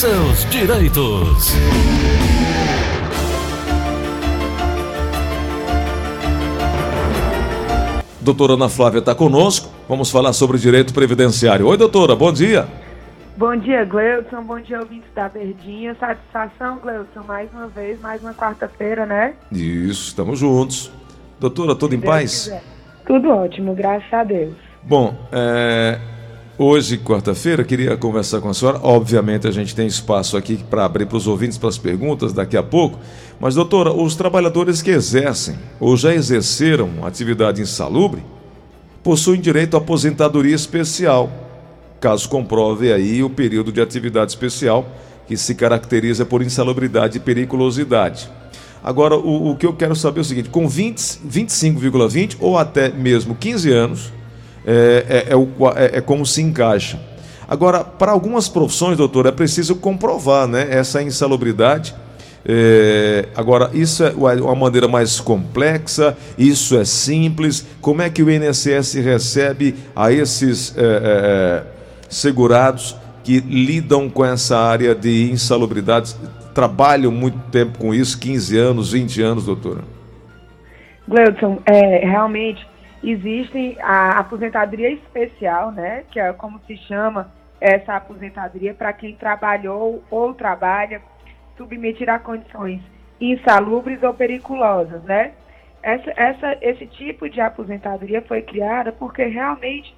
seus direitos. Doutora Ana Flávia está conosco. Vamos falar sobre direito previdenciário. Oi, doutora, bom dia. Bom dia, Gleudson. Bom dia, ouvintes da Verdinha. Satisfação, Gleudson, mais uma vez, mais uma quarta-feira, né? Isso, estamos juntos. Doutora, tudo em paz? Quiser. Tudo ótimo, graças a Deus. Bom, é, hoje, quarta-feira, queria conversar com a senhora. Obviamente, a gente tem espaço aqui para abrir para os ouvintes para as perguntas daqui a pouco. Mas, doutora, os trabalhadores que exercem ou já exerceram atividade insalubre possuem direito à aposentadoria especial, caso comprove aí o período de atividade especial que se caracteriza por insalubridade e periculosidade. Agora, o, o que eu quero saber é o seguinte: com 25,20 ou até mesmo 15 anos, é, é, é, o, é, é como se encaixa. Agora, para algumas profissões, doutor, é preciso comprovar né, essa insalubridade é, agora, isso é uma maneira mais complexa, isso é simples. Como é que o INSS recebe a esses é, é, é, segurados que lidam com essa área de insalubridade? Trabalham muito tempo com isso 15 anos, 20 anos, doutora? Gleudson, é, realmente existe a aposentadoria especial, né? Que é como se chama essa aposentadoria para quem trabalhou ou trabalha submeter a condições insalubres ou periculosas, né? Essa, essa, esse tipo de aposentadoria foi criada porque realmente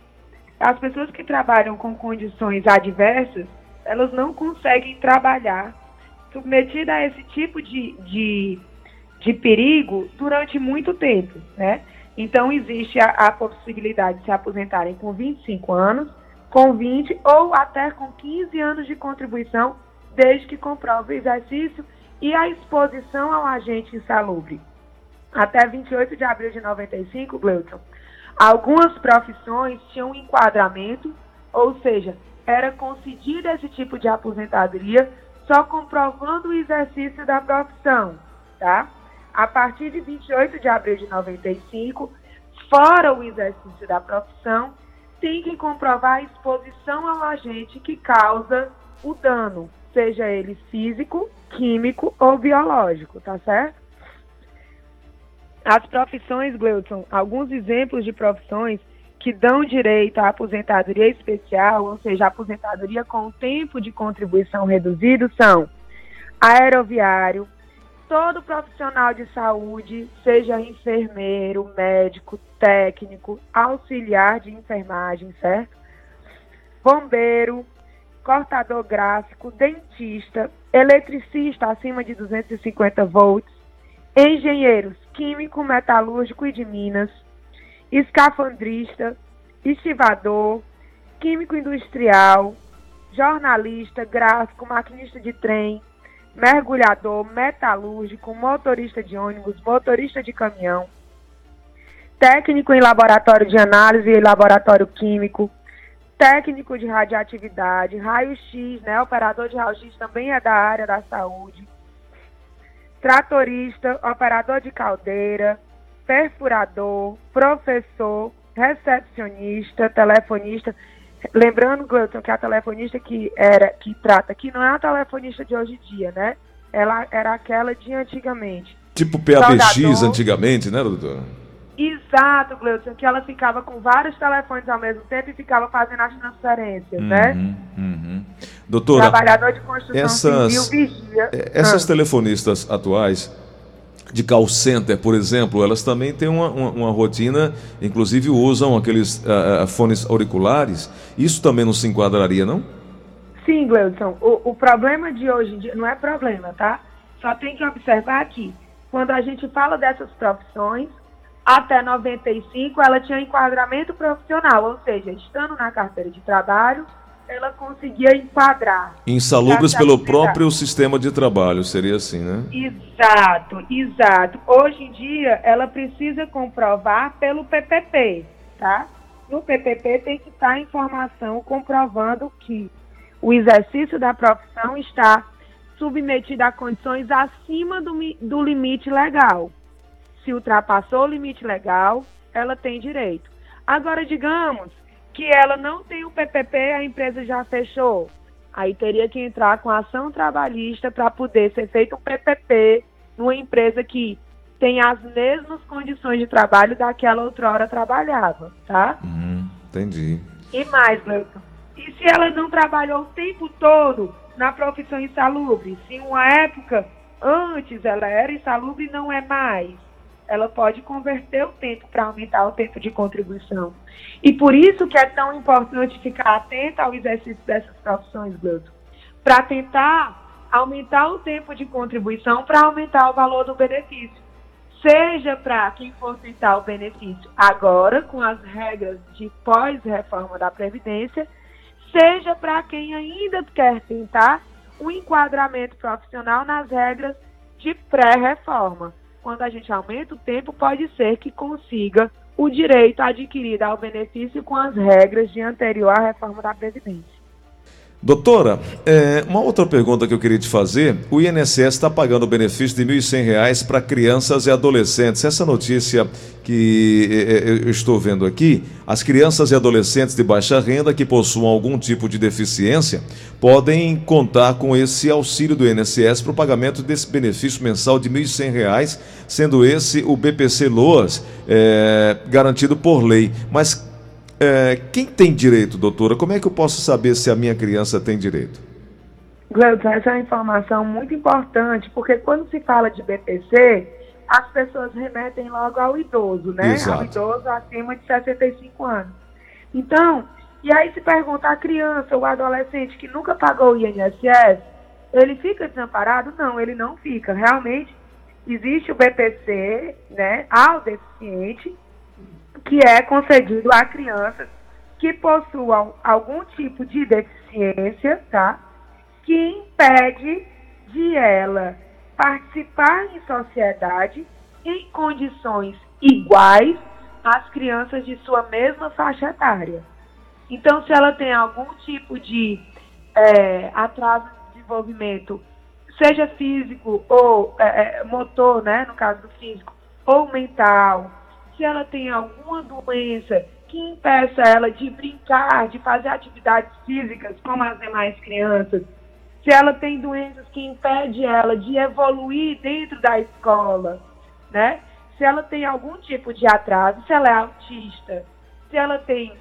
as pessoas que trabalham com condições adversas, elas não conseguem trabalhar submetida a esse tipo de, de, de perigo durante muito tempo, né? Então existe a, a possibilidade de se aposentarem com 25 anos, com 20 ou até com 15 anos de contribuição desde que comprove o exercício e a exposição ao agente insalubre. Até 28 de abril de 95, Gleuton, algumas profissões tinham enquadramento, ou seja, era concedido esse tipo de aposentadoria só comprovando o exercício da profissão, tá? A partir de 28 de abril de 95, fora o exercício da profissão, tem que comprovar a exposição ao agente que causa o dano, seja ele físico, químico ou biológico, tá certo? As profissões, Gleudson, alguns exemplos de profissões que dão direito à aposentadoria especial, ou seja, aposentadoria com tempo de contribuição reduzido, são aeroviário, todo profissional de saúde, seja enfermeiro, médico, técnico, auxiliar de enfermagem, certo? Bombeiro, cortador gráfico, dentista, eletricista acima de 250 volts, engenheiros químico, metalúrgico e de minas, escafandrista, estivador, químico industrial, jornalista, gráfico, maquinista de trem, mergulhador, metalúrgico, motorista de ônibus, motorista de caminhão, técnico em laboratório de análise e laboratório químico, técnico de radioatividade, raio-x, né? Operador de raio-x também é da área da saúde. Tratorista, operador de caldeira, perfurador, professor, recepcionista, telefonista. Lembrando, Gleuton, que a telefonista que era que trata aqui não é a telefonista de hoje em dia, né? Ela era aquela de antigamente. Tipo PABX antigamente, né, doutora? Exato, Gleudson, que ela ficava com vários telefones ao mesmo tempo e ficava fazendo as transferências, uhum, né? Uhum. Doutora, Trabalhador de construção essas, civil, vigia. Essas ah. telefonistas atuais, de call center, por exemplo, elas também têm uma, uma, uma rotina, inclusive usam aqueles uh, fones auriculares. Isso também não se enquadraria, não? Sim, Gleudson. O, o problema de hoje em dia, não é problema, tá? Só tem que observar aqui. Quando a gente fala dessas profissões, até 95 ela tinha enquadramento profissional, ou seja, estando na carteira de trabalho, ela conseguia enquadrar. Insalubres pelo próprio sistema de trabalho, seria assim, né? Exato, exato. Hoje em dia, ela precisa comprovar pelo PPP, tá? No PPP tem que estar a informação comprovando que o exercício da profissão está submetido a condições acima do, do limite legal se ultrapassou o limite legal, ela tem direito. Agora, digamos que ela não tem o PPP, a empresa já fechou. Aí teria que entrar com ação trabalhista para poder ser feito um PPP numa empresa que tem as mesmas condições de trabalho daquela outrora trabalhava, tá? Hum, entendi. E mais, Gleuton, e se ela não trabalhou o tempo todo na profissão insalubre? Se uma época antes ela era insalubre e não é mais, ela pode converter o tempo para aumentar o tempo de contribuição. E por isso que é tão importante ficar atenta ao exercício dessas profissões, Gleuton, para tentar aumentar o tempo de contribuição para aumentar o valor do benefício seja para quem for tentar o benefício agora, com as regras de pós-reforma da Previdência, seja para quem ainda quer tentar o enquadramento profissional nas regras de pré-reforma. Quando a gente aumenta o tempo, pode ser que consiga o direito adquirido ao benefício com as regras de anterior à reforma da Previdência. Doutora, é, uma outra pergunta que eu queria te fazer: o INSS está pagando o benefício de R$ 1.100 para crianças e adolescentes. Essa notícia que é, é, eu estou vendo aqui, as crianças e adolescentes de baixa renda que possuam algum tipo de deficiência podem contar com esse auxílio do INSS para o pagamento desse benefício mensal de R$ 1.100, sendo esse o BPC Loas é, garantido por lei. Mas é, quem tem direito, doutora? Como é que eu posso saber se a minha criança tem direito? Gleudson, essa é uma informação muito importante, porque quando se fala de BPC, as pessoas remetem logo ao idoso, né? Exato. Ao idoso acima de 65 anos. Então, e aí se pergunta a criança ou adolescente que nunca pagou o INSS, ele fica desamparado? Não, ele não fica. Realmente, existe o BPC, né, ao deficiente, que é concedido a crianças que possuam algum tipo de deficiência, tá? Que impede de ela participar em sociedade em condições iguais às crianças de sua mesma faixa etária. Então, se ela tem algum tipo de é, atraso de desenvolvimento, seja físico ou é, é motor, né, no caso do físico, ou mental, se ela tem alguma doença que impeça ela de brincar, de fazer atividades físicas como as demais crianças, se ela tem doenças que impedem ela de evoluir dentro da escola, né? Se ela tem algum tipo de atraso, se ela é autista, se ela tem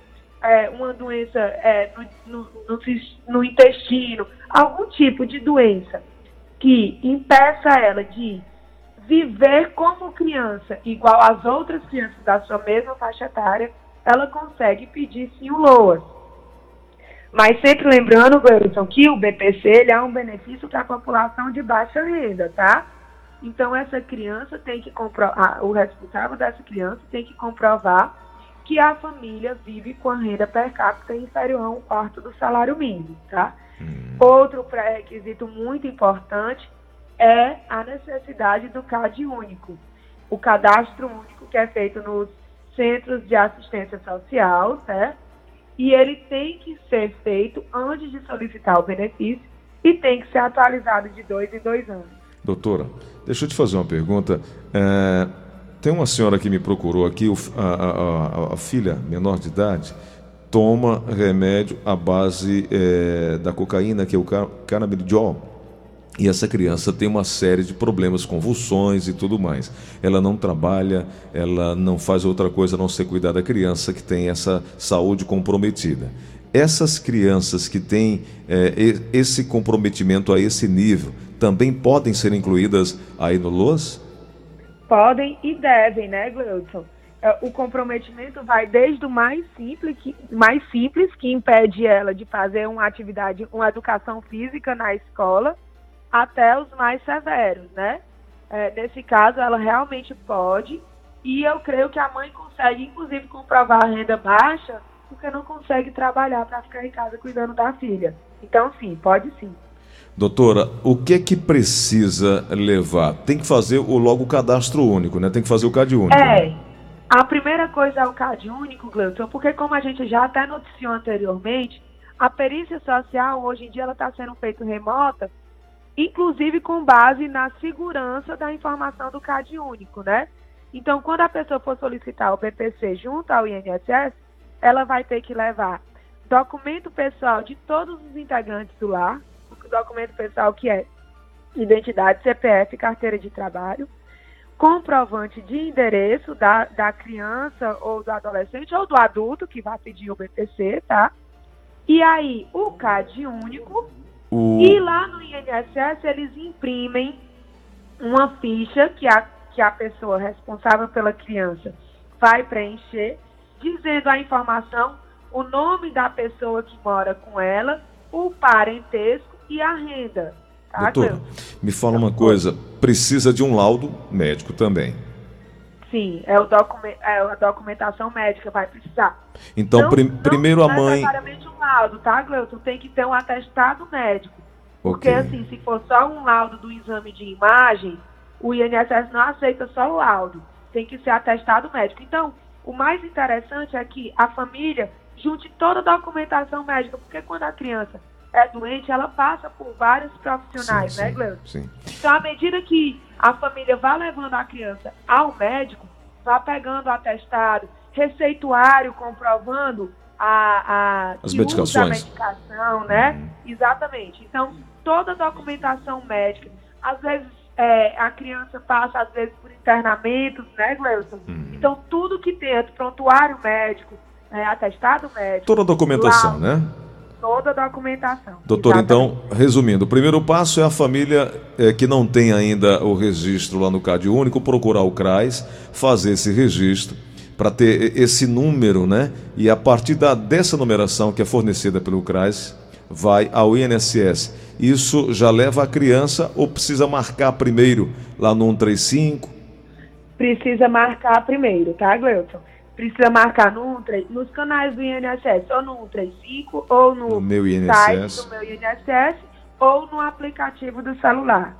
é, uma doença é, no, no, no, no intestino, algum tipo de doença que impeça ela de viver como criança, igual às outras crianças da sua mesma faixa etária, ela consegue pedir sim o LOAS. Mas sempre lembrando, Wilson, que o BPC ele é um benefício para a população de baixa renda, tá? Então essa criança tem que comprovar, o responsável dessa criança tem que comprovar que a família vive com a renda per capita inferior a um quarto do salário mínimo, tá? Hum. Outro pré-requisito muito importante é a necessidade do CAD único. O cadastro único que é feito nos centros de assistência social, certo? E ele tem que ser feito antes de solicitar o benefício e tem que ser atualizado de dois em dois anos. Doutora, deixa eu te fazer uma pergunta. É, tem uma senhora que me procurou aqui, a, a, a, a filha menor de idade, toma remédio à base é, da cocaína, que é o canabidiol e essa criança tem uma série de problemas, convulsões e tudo mais. Ela não trabalha, ela não faz outra coisa a não ser cuidar da criança que tem essa saúde comprometida. Essas crianças que têm é, esse comprometimento a esse nível também podem ser incluídas aí no LOAS? Podem e devem, né, Gleudson? É, o comprometimento vai desde o mais simples, que, mais simples, que impede ela de fazer uma atividade, uma educação física na escola, até os mais severos, né? É, nesse caso, ela realmente pode, e eu creio que a mãe consegue, inclusive, comprovar a renda baixa, porque não consegue trabalhar para ficar em casa cuidando da filha. Então, sim, pode sim. Doutora, o que é que precisa levar? Tem que fazer o, logo o cadastro único, né? Tem que fazer o CAD único. É. Né? A primeira coisa é o CAD único, Gleuton, porque como a gente já até noticiou anteriormente, a perícia social hoje em dia ela está sendo feita remota inclusive com base na segurança da informação do CAD único, né? Então, quando a pessoa for solicitar o BPC junto ao INSS, ela vai ter que levar documento pessoal de todos os integrantes do lar, documento pessoal que é identidade, CPF, carteira de trabalho, comprovante de endereço da, da criança ou do adolescente ou do adulto que vai pedir o BPC, tá? E aí, o CAD único. O... E lá no INSS eles imprimem uma ficha que a, que a pessoa responsável pela criança vai preencher, dizendo a informação, o nome da pessoa que mora com ela, o parentesco e a renda. Tá, Doutor, me fala uma coisa, precisa de um laudo médico também. Sim, é, o document, é a documentação médica vai precisar. Então, não, prim não primeiro a mãe. Necessariamente laudo, tá, Gleuton? Tem que ter um atestado médico. Porque, okay. assim, se for só um laudo do exame de imagem, o INSS não aceita só o laudo. Tem que ser atestado médico. Então, o mais interessante é que a família junte toda a documentação médica, porque quando a criança é doente, ela passa por vários profissionais, sim, né, Gleuton? Sim. Então, à medida que a família vai levando a criança ao médico, vai pegando o atestado, receituário comprovando a, a as medicações. medicação, né? Uhum. Exatamente. Então, toda a documentação médica, às vezes é, a criança passa, às vezes, por internamentos, né, Gleuton? Uhum. Então, tudo que tem, prontuário médico, é, atestado médico. Toda a documentação, lá, né? toda a documentação. Doutor, então, resumindo, o primeiro passo é a família é, que não tem ainda o registro lá no CAD Único, procurar o CRAS, fazer esse registro para ter esse número, né? E a partir da, dessa numeração que é fornecida pelo CRAS, vai ao INSS. Isso já leva a criança ou precisa marcar primeiro lá no 135? Precisa marcar primeiro, tá, Gleuton? precisa marcar no, nos canais do INSS, ou no 135, ou no, no meu site do meu INSS, ou no aplicativo do celular.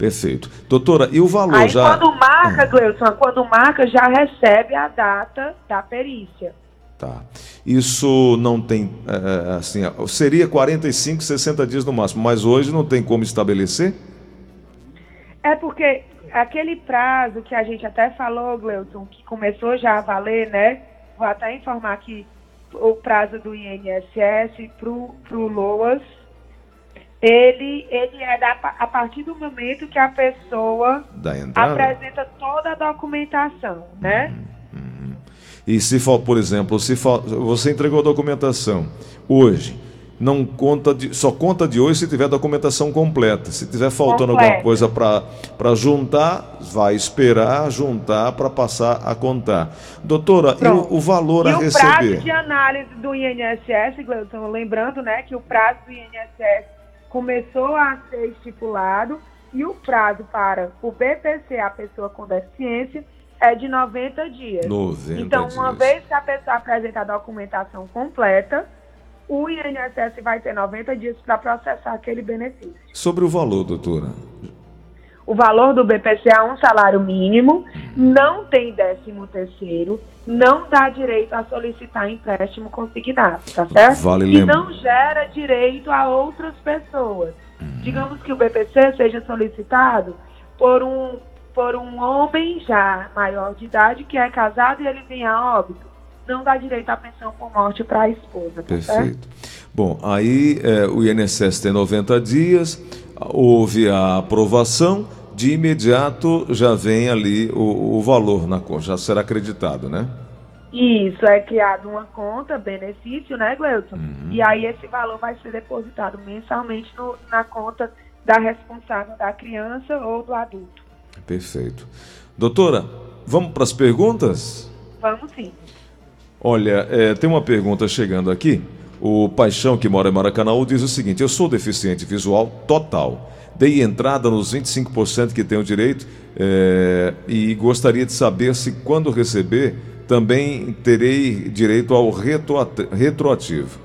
Perfeito. Doutora, e o valor Aí, já. Quando marca, Gleison, quando marca, já recebe a data da perícia. Tá. Isso não tem, é, assim, seria 45, 60 dias no máximo, mas hoje não tem como estabelecer? É porque aquele prazo que a gente até falou, Gleuton, que começou já a valer, né? Vou até informar que o prazo do INSS para o LOAS, ele, ele é da, a partir do momento que a pessoa apresenta toda a documentação, né? Uhum, uhum. E se for, por exemplo, se for, você entregou a documentação hoje, não conta de, só conta de hoje se tiver documentação completa. Se tiver faltando Completa. alguma coisa para juntar, vai esperar juntar para passar a contar. Doutora, e o, o, valor e a o receber? O prazo de análise do INSS, Gleison, lembrando né, que o prazo do INSS começou a ser estipulado e o prazo para o BPC, a pessoa com deficiência, é de 90 dias. 90 então, uma dias. vez que a pessoa apresenta a documentação completa, o INSS vai ter 90 dias para processar aquele benefício. Sobre o valor, doutora? O valor do BPC é um salário mínimo, não tem décimo terceiro, não dá direito a solicitar empréstimo consignado, tá certo? Vale e não gera direito a outras pessoas. Uhum. Digamos que o BPC seja solicitado por um, por um homem já maior de idade que é casado e ele vem a óbito não dá direito à pensão por morte para a esposa. Tá Perfeito. Certo? Bom, aí é, o INSS tem 90 dias, houve a aprovação, de imediato já vem ali o, o valor na conta, já será acreditado, né? Isso, é criado uma conta, benefício, né, Gleuton? Uhum. E aí esse valor vai ser depositado mensalmente no, na conta da responsável da criança ou do adulto. Perfeito. Doutora, vamos para as perguntas? Vamos sim. Olha, é, tem uma pergunta chegando aqui. O Paixão, que mora em Maracanã, diz o seguinte: Eu sou deficiente visual total. Dei entrada nos 25% que tenho direito é, e gostaria de saber se, quando receber, também terei direito ao retroativo.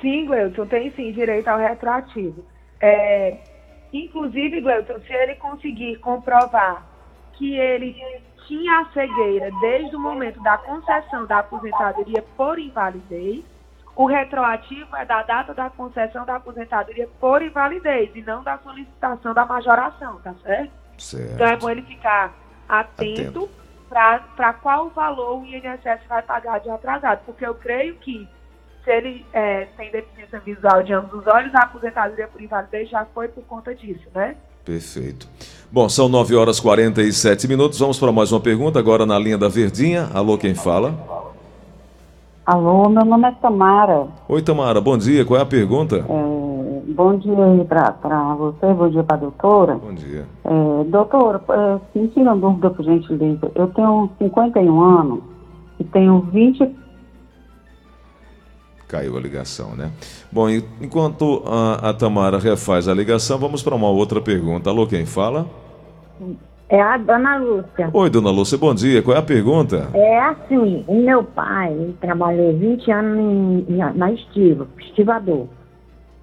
Sim, Gleuton, tem sim direito ao retroativo. É, inclusive, Gleuton, se ele conseguir comprovar que ele tinha a cegueira desde o momento da concessão da aposentadoria por invalidez, o retroativo é da data da concessão da aposentadoria por invalidez e não da solicitação da majoração, tá certo? certo. Então é bom ele ficar atento, atento. para qual valor o INSS vai pagar de atrasado, porque eu creio que se ele é, tem deficiência visual de ambos os olhos, a aposentadoria por invalidez já foi por conta disso, né? Perfeito. Bom, são 9 horas e 47 minutos. Vamos para mais uma pergunta, agora na linha da Verdinha. Alô, quem fala? Alô, meu nome é Tamara. Oi, Tamara, bom dia. Qual é a pergunta? É, bom dia aí para você, bom dia para a doutora. Bom dia. É, doutora, é, me tira uma dúvida, por gentileza. Eu tenho 51 anos e tenho 20 Caiu a ligação, né? Bom, enquanto a, a Tamara refaz a ligação, vamos para uma outra pergunta. Alô, quem fala? É a dona Lúcia. Oi, dona Lúcia, bom dia. Qual é a pergunta? É assim, o meu pai trabalhou 20 anos em, na estiva, estivador.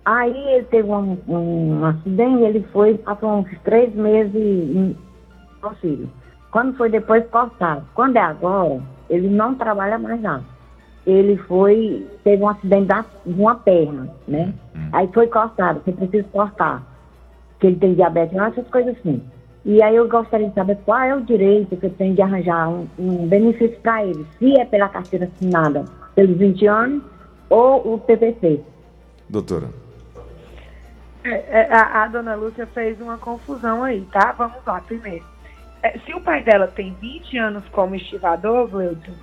Aí ele teve um, um acidente, ele foi, passou uns três meses em auxílio. Quando foi depois cortado. Quando é agora, ele não trabalha mais nada ele foi, teve um acidente da, de uma perna, né? Hum. Aí foi cortado, você precisa cortar. Que ele tem diabetes, essas coisas assim. E aí eu gostaria de saber qual é o direito que eu tenho de arranjar um, um benefício para ele, se é pela carteira assinada pelos 20 anos ou o PPC. Doutora. É, é, a, a, dona Lúcia fez uma confusão aí, tá? Vamos lá, primeiro. É, se o pai dela tem 20 anos como estivador, Gleudson,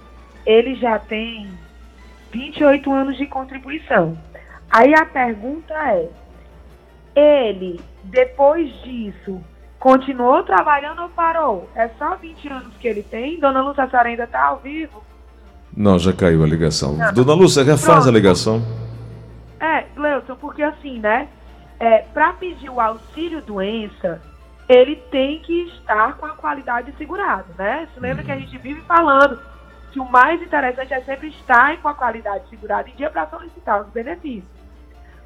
ele já tem 28 anos de contribuição. Aí a pergunta é: ele, depois disso, continuou trabalhando ou parou? É só 20 anos que ele tem? Dona Lúcia, a senhora ainda está ao vivo? Não, já caiu a ligação. Não. Dona Lúcia, refaz Pronto. a ligação. É, Gleuton, porque assim, né? É, Para pedir o auxílio doença, ele tem que estar com a qualidade segurada, né? Você lembra que a uhum. gente vive falando que o mais interessante é sempre estar com a qualidade segurada em dia para solicitar os benefícios.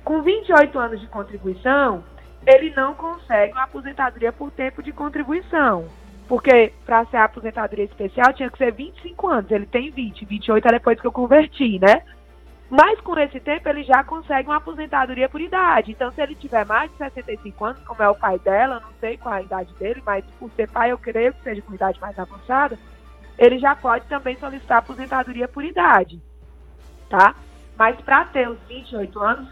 Com 28 anos de contribuição, ele não consegue uma aposentadoria por tempo de contribuição. Porque para ser aposentadoria especial tinha que ser 25 anos. Ele tem 20, 28 é depois que eu converti, né? Mas com esse tempo ele já consegue uma aposentadoria por idade. Então, se ele tiver mais de 65 anos, como é o pai dela, não sei qual a idade dele, mas por ser pai eu creio que seja com idade mais avançada, ele já pode também solicitar aposentadoria por idade, tá? Mas para ter os 28 anos,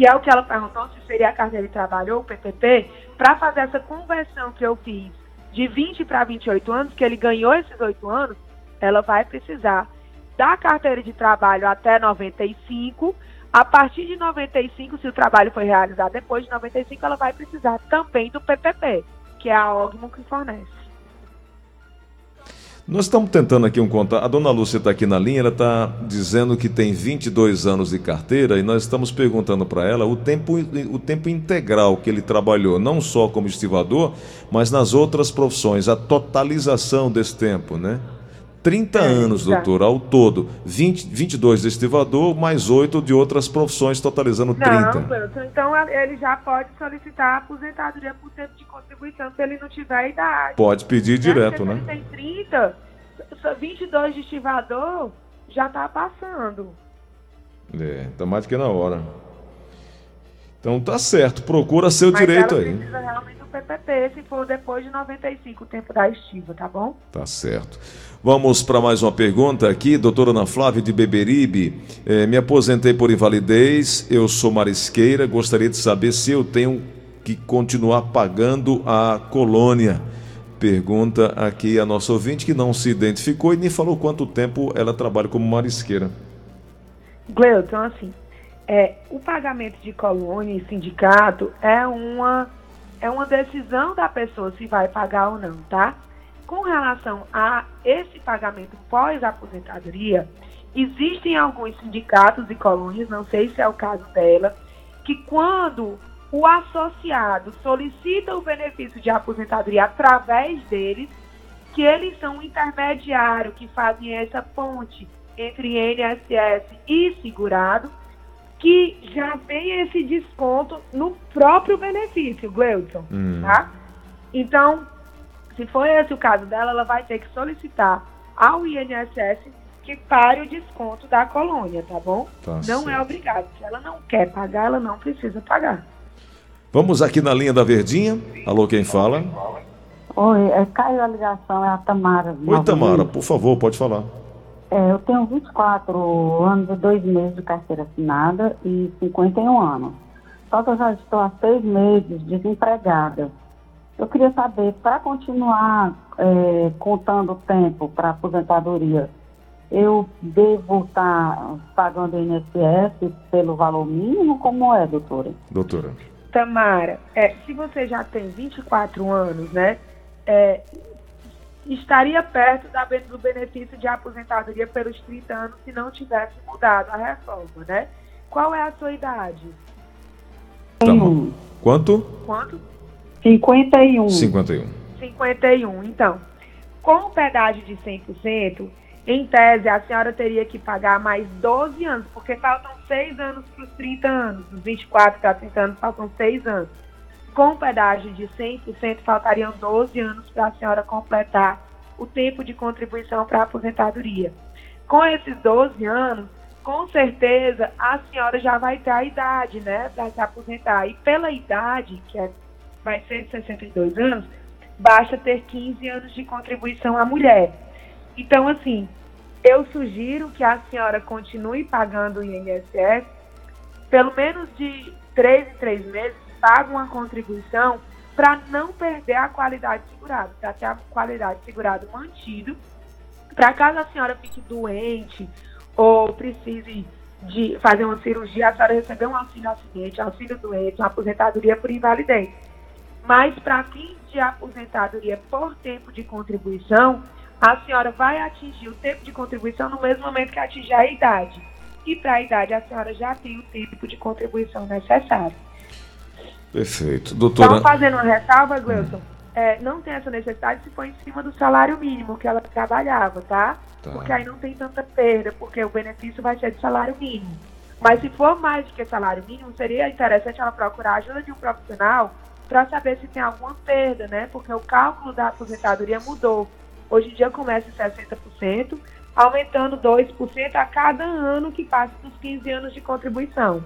que é o que ela perguntou, se seria a carteira de trabalho ou o PPP, para fazer essa conversão que eu fiz de 20 para 28 anos, que ele ganhou esses 8 anos, ela vai precisar da carteira de trabalho até 95. A partir de 95, se o trabalho foi realizado depois de 95, ela vai precisar também do PPP, que é a OGMO que fornece. Nós estamos tentando aqui um contato. A dona Lúcia está aqui na linha, ela está dizendo que tem 22 anos de carteira e nós estamos perguntando para ela o tempo, o tempo integral que ele trabalhou, não só como estivador, mas nas outras profissões, a totalização desse tempo, né? 30 é, anos, doutor, ao todo. 20, 22 de estivador, mais 8 de outras profissões, totalizando 30. Não, então ele já pode solicitar aposentadoria por tempo de contribuição se ele não tiver idade. Pode pedir direto, né? Se ele tem 30, 22 de estivador, já está passando. É, tá mais do que na hora. Então tá certo, procura seu Mas direito aí. Precisa realmente do PPP se for depois de 95 o tempo da estiva, tá bom? Tá certo. Vamos para mais uma pergunta aqui, doutora Ana Flávia de Beberibe. É, me aposentei por invalidez, eu sou marisqueira, gostaria de saber se eu tenho que continuar pagando a colônia. Pergunta aqui a nossa ouvinte que não se identificou e nem falou quanto tempo ela trabalha como marisqueira. Gleuton, assim, é, o pagamento de colônia e sindicato é uma, é uma decisão da pessoa se vai pagar ou não, tá? Com relação a esse pagamento pós-aposentadoria, existem alguns sindicatos e colônias, não sei se é o caso dela, que quando o associado solicita o benefício de aposentadoria através deles, que eles são um intermediário que fazem essa ponte entre INSS e segurado, que já tem esse desconto no próprio benefício, Gleudson, hum. tá? Então, se for esse o caso dela, ela vai ter que solicitar ao INSS que pare o desconto da colônia, tá bom? Tá não é certo. é obrigado. Se ela não quer pagar, ela não precisa pagar. Vamos aqui na linha da Verdinha. Alô, quem fala? Oi, é, caiu a ligação, é a Tamara. Oi, Tamara, por favor, pode falar. É, eu tenho 24 anos e dois meses de carteira assinada e 51 anos. Só que eu já estou há seis meses desempregada. Eu queria saber, para continuar é, contando o tempo para aposentadoria, eu devo estar tá pagando o INSS pelo valor mínimo? Como é, doutora? Doutora. Tamara, é, se você já tem 24 anos, né, é, estaria perto da, do benefício de aposentadoria pelos 30 anos se não tivesse mudado a reforma, né? Qual é a sua idade? Tá Quanto? Quanto? 51. 51. 51. Então, com o pedágio de 100%, em tese, a senhora teria que pagar mais 12 anos, porque faltam 6 anos para os 30 anos. Dos 24 para 30 anos, faltam 6 anos. Com o pedágio de 100%, faltariam 12 anos para a senhora completar o tempo de contribuição para a aposentadoria. Com esses 12 anos, com certeza a senhora já vai ter a idade, né, para se aposentar. E pela idade, que é vai ser de 62 anos, basta ter 15 anos de contribuição à mulher. Então, assim, eu sugiro que a senhora continue pagando o INSS, pelo menos de três em três meses, pague uma contribuição para não perder a qualidade segurada, para ter a qualidade segurada mantido, para caso a senhora fique doente ou precise de fazer uma cirurgia, a senhora receber um auxílio acidente, auxílio doente, uma aposentadoria por invalidez. Mas para fins de aposentadoria por tempo de contribuição, a senhora vai atingir o tempo de contribuição no mesmo momento que atingir a idade. E para a idade, a senhora já tem o tempo de contribuição necessário. Perfeito. Doutora... Então, fazendo uma ressalva, Gleuton, é, não tem essa necessidade se for em cima do salário mínimo que ela trabalhava, tá? tá? Porque aí não tem tanta perda, porque o benefício vai ser de salário mínimo. Mas se for mais do que salário mínimo, seria interessante ela procurar a ajuda de um profissional para saber se tem alguma perda, né? Porque o cálculo da aposentadoria mudou. Hoje em dia começa em 60%, aumentando 2% a cada ano que passa dos 15 anos de contribuição.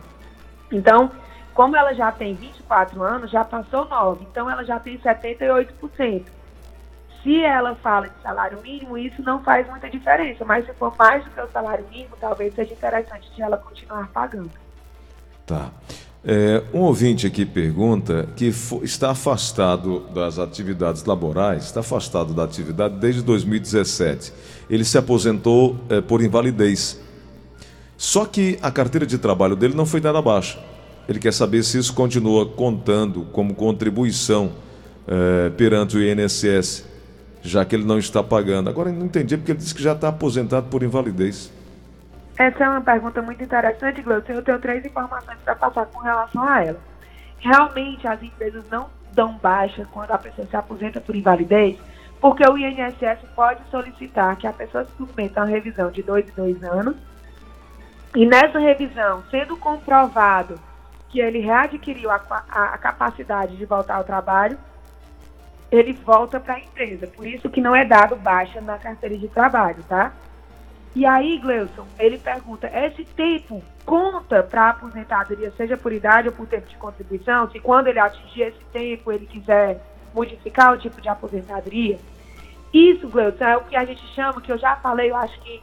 Então, como ela já tem 24 anos, já passou 9, então ela já tem 78%. Se ela fala de salário mínimo, isso não faz muita diferença, mas se for mais do que o salário mínimo, talvez seja interessante de ela continuar pagando. Tá. É, um ouvinte aqui pergunta que está afastado das atividades laborais, está afastado da atividade desde 2017. Ele se aposentou é, por invalidez. Só que a carteira de trabalho dele não foi dada baixa. Ele quer saber se isso continua contando como contribuição é, perante o INSS, já que ele não está pagando. Agora eu não entendi porque ele disse que já está aposentado por invalidez. Essa é uma pergunta muito interessante, Glaucio. Eu tenho três informações para passar com relação a ela. Realmente, as empresas não dão baixa quando a pessoa se aposenta por invalidez, porque o INSS pode solicitar que a pessoa submeta uma revisão de dois em dois anos, e nessa revisão, sendo comprovado que ele readquiriu a, a, a capacidade de voltar ao trabalho, ele volta para a empresa. Por isso que não é dado baixa na carteira de trabalho, tá? E aí, Gleuson, ele pergunta: esse tempo conta para a aposentadoria, seja por idade ou por tempo de contribuição? Se quando ele atingir esse tempo ele quiser modificar o tipo de aposentadoria? Isso, Gleuson, é o que a gente chama, que eu já falei, eu acho que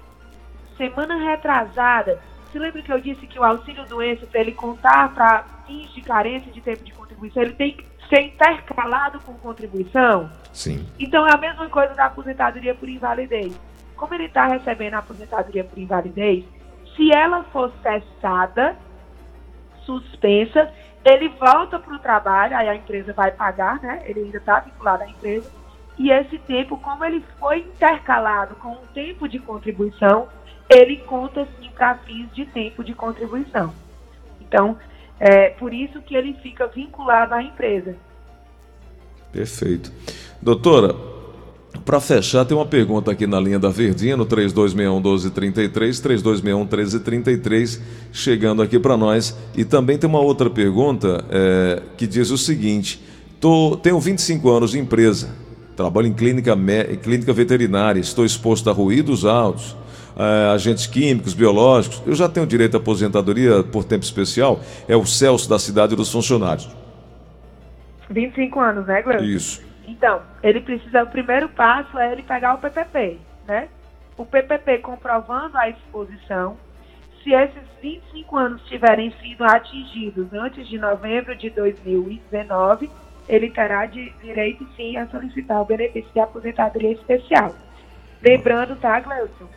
semana retrasada. Você lembra que eu disse que o auxílio doença, para ele contar para fins de carência de tempo de contribuição, ele tem que ser intercalado com contribuição? Sim. Então é a mesma coisa da aposentadoria por invalidez como ele está recebendo a aposentadoria por invalidez, se ela for cessada, suspensa, ele volta para o trabalho, aí a empresa vai pagar, né? Ele ainda está vinculado à empresa. E esse tempo, como ele foi intercalado com o tempo de contribuição, ele conta sim para fins de tempo de contribuição. Então, é por isso que ele fica vinculado à empresa. Perfeito. Doutora, para fechar, tem uma pergunta aqui na linha da Verdinha, no 3261-1233, 3261-1333, chegando aqui para nós. E também tem uma outra pergunta é, que diz o seguinte: tô, tenho 25 anos de empresa, trabalho em clínica, em clínica veterinária, estou exposto a ruídos altos, é, agentes químicos, biológicos. Eu já tenho direito à aposentadoria por tempo especial, é o Celso da cidade dos funcionários. 25 anos, né, Gleison? Isso. Então, ele precisa, o primeiro passo é ele pegar o PPP, né? o PPP comprovando a exposição. Se esses 25 anos tiverem sido atingidos antes de novembro de 2019, ele terá de, direito sim a solicitar o benefício de aposentadoria especial. Lembrando, tá, Gleuton,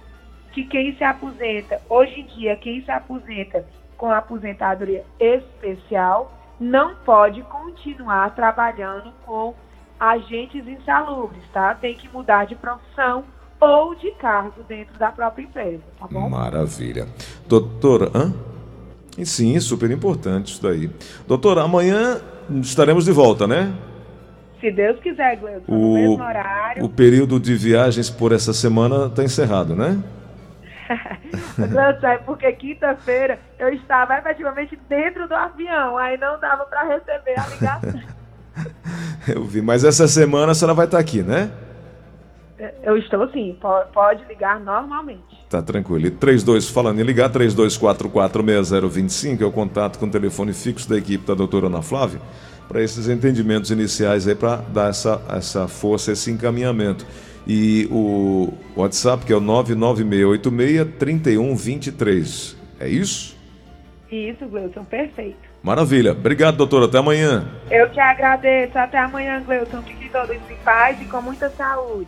que quem se aposenta, hoje em dia, quem se aposenta com aposentadoria especial não pode continuar trabalhando com agentes insalubres, tá? Tem que mudar de profissão ou de cargo dentro da própria empresa, tá bom? Maravilha. Doutora, hã? E sim, super importante isso daí. Doutora, amanhã estaremos de volta, né? Se Deus quiser, Gleuton, no O, mesmo horário. o período de viagens por essa semana está encerrado, né? Gleuton, é porque quinta-feira eu estava efetivamente dentro do avião, aí não dava para receber a ligação. Eu vi, mas essa semana a senhora vai estar aqui, né? eu estou sim, po- pode ligar normalmente. Tá tranquilo. E 32, falando em ligar, 32446025 é o contato com o telefone fixo da equipe da doutora Ana Flávia, para esses entendimentos iniciais aí, para dar essa, essa força, esse encaminhamento. E o WhatsApp, que é o 99686-3123. É isso? Isso, Gleuton, perfeito. Maravilha. Obrigado, doutora. Até amanhã. Eu que agradeço. Até amanhã, Gleuton. Fiquem todos em paz e com muita saúde.